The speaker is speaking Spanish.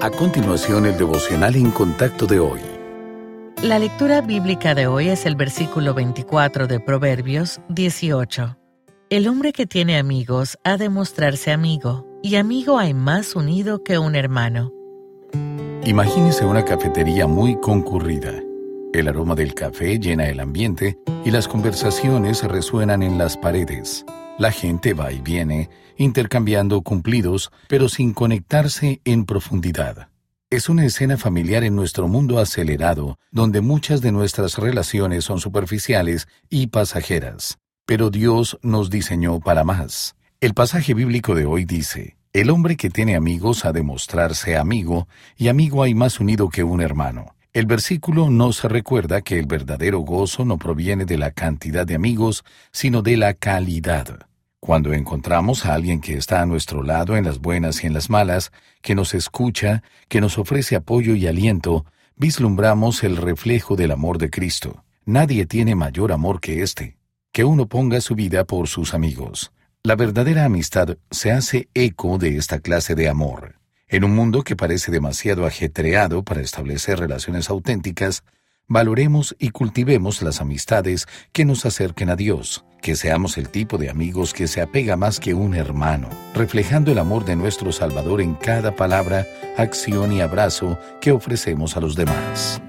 A continuación, el devocional en contacto de hoy. La lectura bíblica de hoy es el versículo 24 de Proverbios 18. El hombre que tiene amigos ha de mostrarse amigo, y amigo hay más unido que un hermano. Imagínese una cafetería muy concurrida. El aroma del café llena el ambiente y las conversaciones resuenan en las paredes. La gente va y viene, intercambiando cumplidos, pero sin conectarse en profundidad. Es una escena familiar en nuestro mundo acelerado, donde muchas de nuestras relaciones son superficiales y pasajeras. Pero Dios nos diseñó para más. El pasaje bíblico de hoy dice, El hombre que tiene amigos ha de mostrarse amigo, y amigo hay más unido que un hermano. El versículo nos recuerda que el verdadero gozo no proviene de la cantidad de amigos, sino de la calidad. Cuando encontramos a alguien que está a nuestro lado en las buenas y en las malas, que nos escucha, que nos ofrece apoyo y aliento, vislumbramos el reflejo del amor de Cristo. Nadie tiene mayor amor que este, que uno ponga su vida por sus amigos. La verdadera amistad se hace eco de esta clase de amor. En un mundo que parece demasiado ajetreado para establecer relaciones auténticas, valoremos y cultivemos las amistades que nos acerquen a Dios, que seamos el tipo de amigos que se apega más que un hermano, reflejando el amor de nuestro Salvador en cada palabra, acción y abrazo que ofrecemos a los demás.